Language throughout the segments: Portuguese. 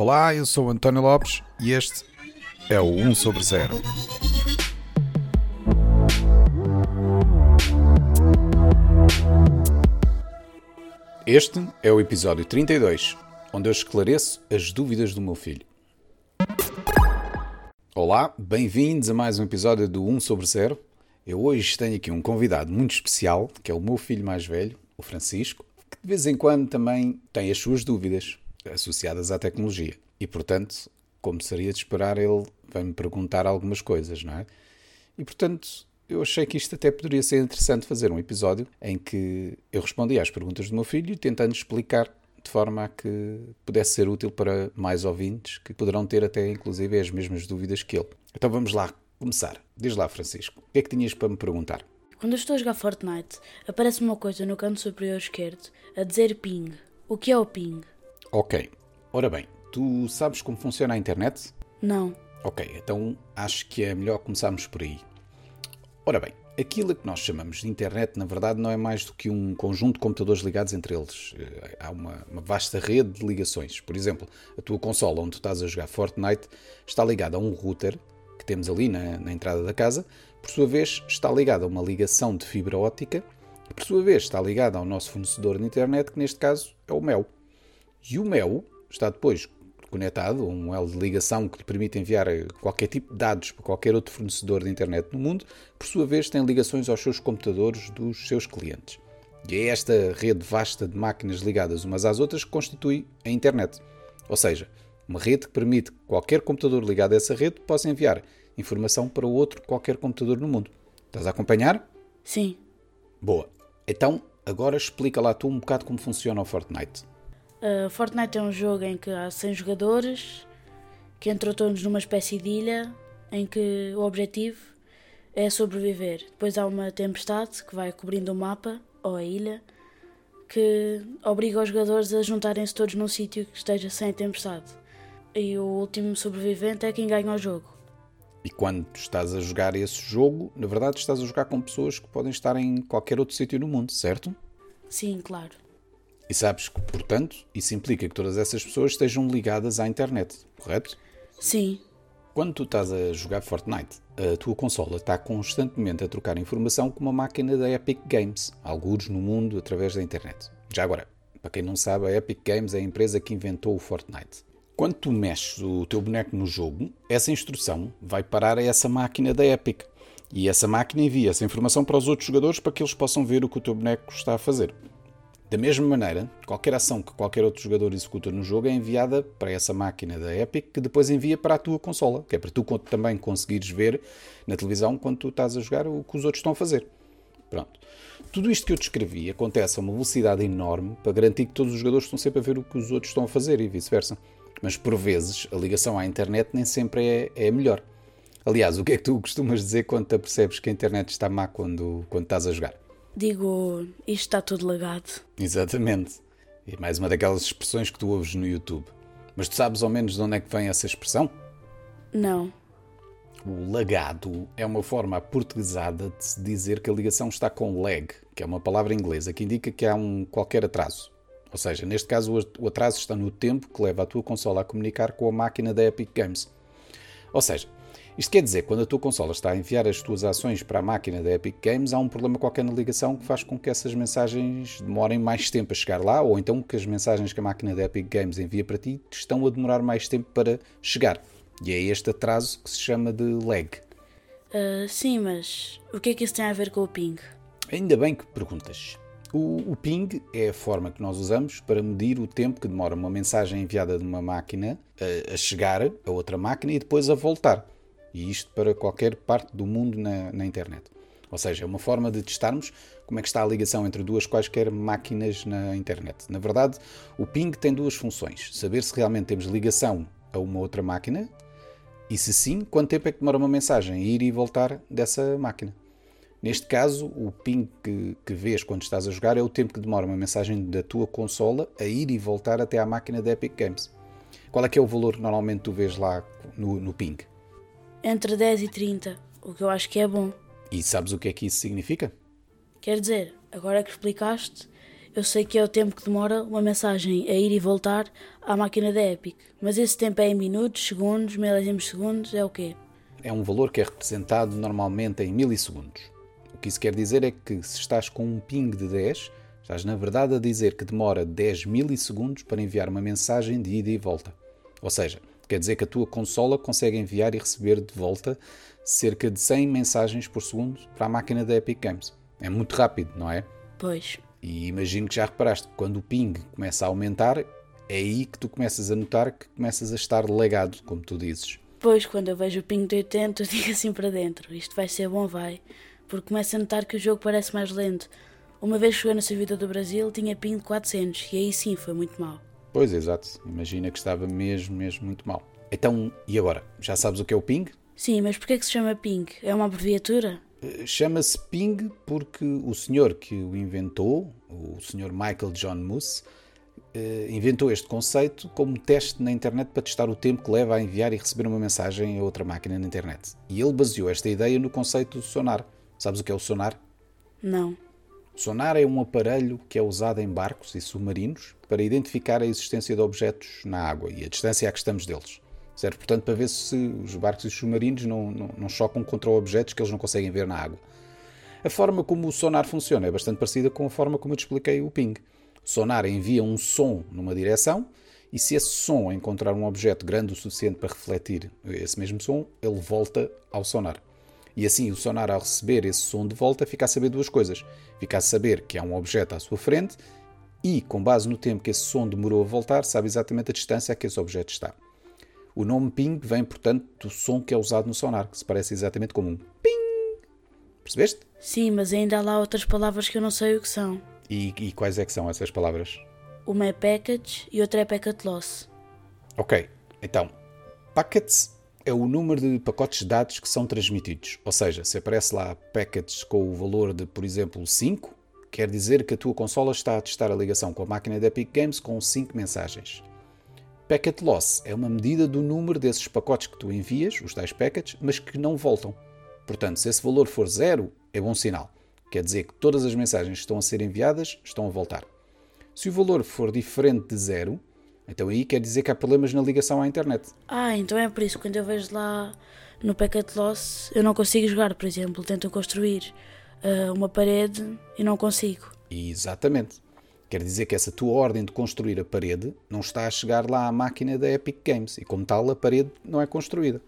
Olá, eu sou António Lopes e este é o 1 sobre 0. Este é o episódio 32, onde eu esclareço as dúvidas do meu filho. Olá, bem-vindos a mais um episódio do 1 sobre 0. Eu hoje tenho aqui um convidado muito especial, que é o meu filho mais velho, o Francisco, que de vez em quando também tem as suas dúvidas associadas à tecnologia. E, portanto, como seria de esperar, ele vai-me perguntar algumas coisas, não é? E, portanto, eu achei que isto até poderia ser interessante fazer um episódio em que eu respondia às perguntas do meu filho, tentando explicar de forma a que pudesse ser útil para mais ouvintes que poderão ter até inclusive as mesmas dúvidas que ele. Então vamos lá começar. Diz lá, Francisco, o que é que tinhas para me perguntar? Quando eu estou a jogar Fortnite, aparece uma coisa no canto superior esquerdo a dizer ping. O que é o ping? Ok. Ora bem, tu sabes como funciona a internet? Não. Ok, então acho que é melhor começarmos por aí. Ora bem, aquilo que nós chamamos de internet, na verdade, não é mais do que um conjunto de computadores ligados entre eles. Eh, Há uma, uma vasta rede de ligações. Por exemplo, a tua consola onde tu estás a jogar Fortnite está ligada a um router que temos ali na, na entrada da casa. Por sua vez, está ligada a uma ligação de fibra óptica. E, por sua vez, está ligada ao nosso fornecedor de internet, que neste caso é o Mel. E o Mel está depois conectado a um elo de ligação que lhe permite enviar qualquer tipo de dados para qualquer outro fornecedor de internet no mundo, por sua vez tem ligações aos seus computadores dos seus clientes. E é esta rede vasta de máquinas ligadas umas às outras que constitui a internet. Ou seja, uma rede que permite que qualquer computador ligado a essa rede possa enviar informação para outro qualquer computador no mundo. Estás a acompanhar? Sim. Boa. Então, agora explica lá tu um bocado como funciona o Fortnite. Uh, Fortnite é um jogo em que há 100 jogadores que entram todos numa espécie de ilha em que o objetivo é sobreviver. Depois há uma tempestade que vai cobrindo o mapa ou a ilha que obriga os jogadores a juntarem-se todos num sítio que esteja sem tempestade. E o último sobrevivente é quem ganha o jogo. E quando estás a jogar esse jogo, na verdade estás a jogar com pessoas que podem estar em qualquer outro sítio no mundo, certo? Sim, claro. E sabes que, portanto, isso implica que todas essas pessoas estejam ligadas à internet, correto? Sim. Quando tu estás a jogar Fortnite, a tua consola está constantemente a trocar informação com uma máquina da Epic Games, alguns no mundo através da internet. Já agora, para quem não sabe, a Epic Games é a empresa que inventou o Fortnite. Quando tu mexes o teu boneco no jogo, essa instrução vai parar a essa máquina da Epic. E essa máquina envia essa informação para os outros jogadores para que eles possam ver o que o teu boneco está a fazer. Da mesma maneira, qualquer ação que qualquer outro jogador executa no jogo é enviada para essa máquina da Epic, que depois envia para a tua consola, que é para tu também conseguires ver na televisão quando tu estás a jogar o que os outros estão a fazer. Pronto. Tudo isto que eu descrevi acontece a uma velocidade enorme para garantir que todos os jogadores estão sempre a ver o que os outros estão a fazer e vice-versa. Mas por vezes a ligação à internet nem sempre é, é melhor. Aliás, o que é que tu costumas dizer quando te que a internet está má quando, quando estás a jogar? Digo, isto está tudo lagado. Exatamente. E mais uma daquelas expressões que tu ouves no YouTube. Mas tu sabes ao menos de onde é que vem essa expressão? Não. O lagado é uma forma aportuguesada de se dizer que a ligação está com lag, que é uma palavra inglesa que indica que há um qualquer atraso. Ou seja, neste caso o atraso está no tempo que leva a tua consola a comunicar com a máquina da Epic Games. Ou seja, isto quer dizer quando a tua consola está a enviar as tuas ações para a máquina da Epic Games, há um problema qualquer na ligação que faz com que essas mensagens demorem mais tempo a chegar lá, ou então que as mensagens que a máquina da Epic Games envia para ti estão a demorar mais tempo para chegar. E é este atraso que se chama de lag. Uh, sim, mas o que é que isso tem a ver com o ping? Ainda bem que perguntas. O, o, ping é a forma que nós usamos para medir o tempo que demora uma mensagem enviada de uma máquina a, a chegar a outra máquina e depois a voltar. E isto para qualquer parte do mundo na, na, internet. Ou seja, é uma forma de testarmos como é que está a ligação entre duas quaisquer máquinas na internet. Na verdade, o ping tem duas funções: saber se realmente temos ligação a uma outra máquina e, se sim, quanto tempo é que demora uma mensagem a ir e voltar dessa máquina. Neste caso, o ping que, que vês quando estás a jogar é o tempo que demora uma mensagem da tua consola a ir e voltar até à máquina da Epic Games. Qual é que é o valor que normalmente tu vês lá no, no ping? Entre 10 e 30, o que eu acho que é bom. E sabes o que é que isso significa? Quer dizer, agora que explicaste, eu sei que é o tempo que demora uma mensagem a ir e voltar à máquina da Epic. Mas esse tempo é em minutos, segundos, milésimos de segundos, é o quê? É um valor que é representado normalmente em milissegundos. O que isso quer dizer é que se estás com um ping de 10, estás na verdade a dizer que demora 10 milissegundos para enviar uma mensagem de ida e volta. Ou seja, quer dizer que a tua consola consegue enviar e receber de volta cerca de 100 mensagens por segundo para a máquina da Epic Games. É muito rápido, não é? Pois. E imagino que já reparaste que quando o ping começa a aumentar, é aí que tu começas a notar que começas a estar legado, como tu dizes. Pois, quando eu vejo o ping de 80, eu digo assim para dentro: isto vai ser bom, vai. Porque começo a notar que o jogo parece mais lento. Uma vez que joguei na Servida do Brasil, tinha ping de 400 e aí sim foi muito mal. Pois, exato. Imagina que estava mesmo, mesmo muito mal. Então, e agora? Já sabes o que é o ping? Sim, mas porquê que se chama ping? É uma abreviatura? Eh, chama-se ping porque o senhor que o inventou, o senhor Michael John Moose, eh, inventou este conceito como teste na internet para testar o tempo que leva a enviar e receber uma mensagem a outra máquina na internet. E ele baseou esta ideia no conceito do sonar. Sabes o que é o sonar? Não. Sonar é um aparelho que é usado em barcos e submarinos para identificar a existência de objetos na água e a distância a que estamos deles. Serve, portanto, para ver se os barcos e os submarinos não, não, não chocam contra objetos que eles não conseguem ver na água. A forma como o sonar funciona é bastante parecida com a forma como eu te expliquei o ping. O sonar envia um som numa direção e se esse som encontrar um objeto grande o suficiente para refletir esse mesmo som, ele volta ao sonar. E assim o sonar, ao receber esse som de volta, fica a saber duas coisas. Fica a saber que há um objeto à sua frente e, com base no tempo que esse som demorou a voltar, sabe exatamente a distância a que esse objeto está. O nome ping vem, portanto, do som que é usado no sonar, que se parece exatamente como um ping. Percebeste? Sim, mas ainda há lá outras palavras que eu não sei o que são. E, e quais é que são essas palavras? Uma é package e outra é packet loss. Ok, então, packets é o número de pacotes de dados que são transmitidos. Ou seja, se aparece lá packets com o valor de, por exemplo, 5, quer dizer que a tua consola está a testar a ligação com a máquina da Epic Games com 5 mensagens. Packet loss é uma medida do número desses pacotes que tu envias, os tais packets, mas que não voltam. Portanto, se esse valor for zero, é bom sinal. Quer dizer que todas as mensagens que estão a ser enviadas estão a voltar. Se o valor for diferente de zero, então aí quer dizer que há problemas na ligação à internet. Ah, então é por isso que quando eu vejo lá no Packet Loss eu não consigo jogar, por exemplo. Tento construir uh, uma parede e não consigo. Exatamente. Quer dizer que essa tua ordem de construir a parede não está a chegar lá à máquina da Epic Games e, como tal, a parede não é construída.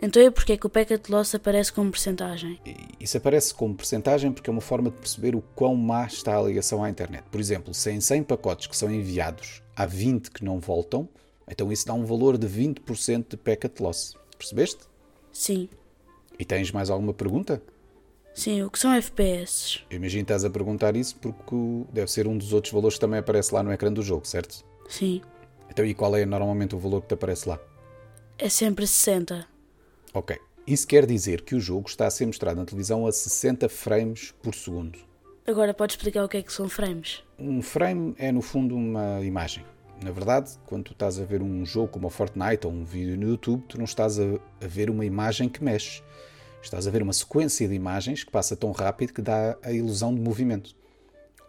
Então é porque é que o packet loss aparece como percentagem? Isso aparece como percentagem porque é uma forma de perceber o quão má está a ligação à internet. Por exemplo, se em 100 pacotes que são enviados há 20 que não voltam, então isso dá um valor de 20% de packet loss. Percebeste? Sim. E tens mais alguma pergunta? Sim, o que são FPS? Eu imagino que estás a perguntar isso porque deve ser um dos outros valores que também aparece lá no ecrã do jogo, certo? Sim. Então e qual é normalmente o valor que te aparece lá? É sempre 60. Ok. Isso quer dizer que o jogo está a ser mostrado na televisão a 60 frames por segundo. Agora podes explicar o que é que são frames? Um frame é no fundo uma imagem. Na verdade, quando tu estás a ver um jogo como o Fortnite ou um vídeo no YouTube, tu não estás a, a ver uma imagem que mexe. Estás a ver uma sequência de imagens que passa tão rápido que dá a ilusão de movimento.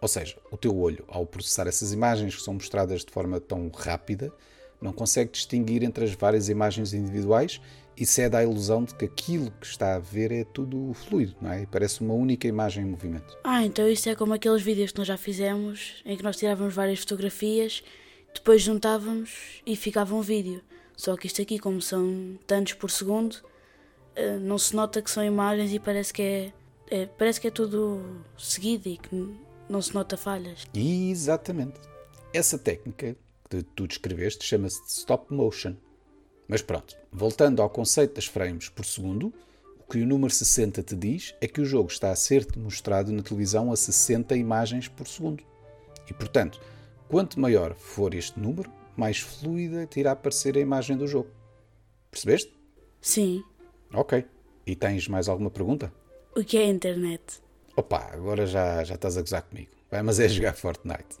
Ou seja, o teu olho, ao processar essas imagens que são mostradas de forma tão rápida, não consegue distinguir entre as várias imagens individuais e cede à ilusão de que aquilo que está a ver é tudo fluido, não é? E parece uma única imagem em movimento. Ah, então isso é como aqueles vídeos que nós já fizemos, em que nós tirávamos várias fotografias, depois juntávamos e ficava um vídeo. Só que isto aqui, como são tantos por segundo, eh, não se nota que são imagens e parece que é, é parece que é tudo seguido e que não se nota falhas. Exatamente. Essa técnica que tu descreveste chama-se stop motion. Mas pronto, voltando ao conceito das frames por segundo, o que o número 60 te diz é que o jogo está a ser-te mostrado na televisão a 60 imagens por segundo. E portanto, quanto maior for este número, mais fluida te irá aparecer a imagem do jogo. Percebeste? Sim. Ok. E tens mais alguma pergunta? O que é a internet? Opa, agora já, já estás a gozar comigo. Vai, mas é jogar Fortnite.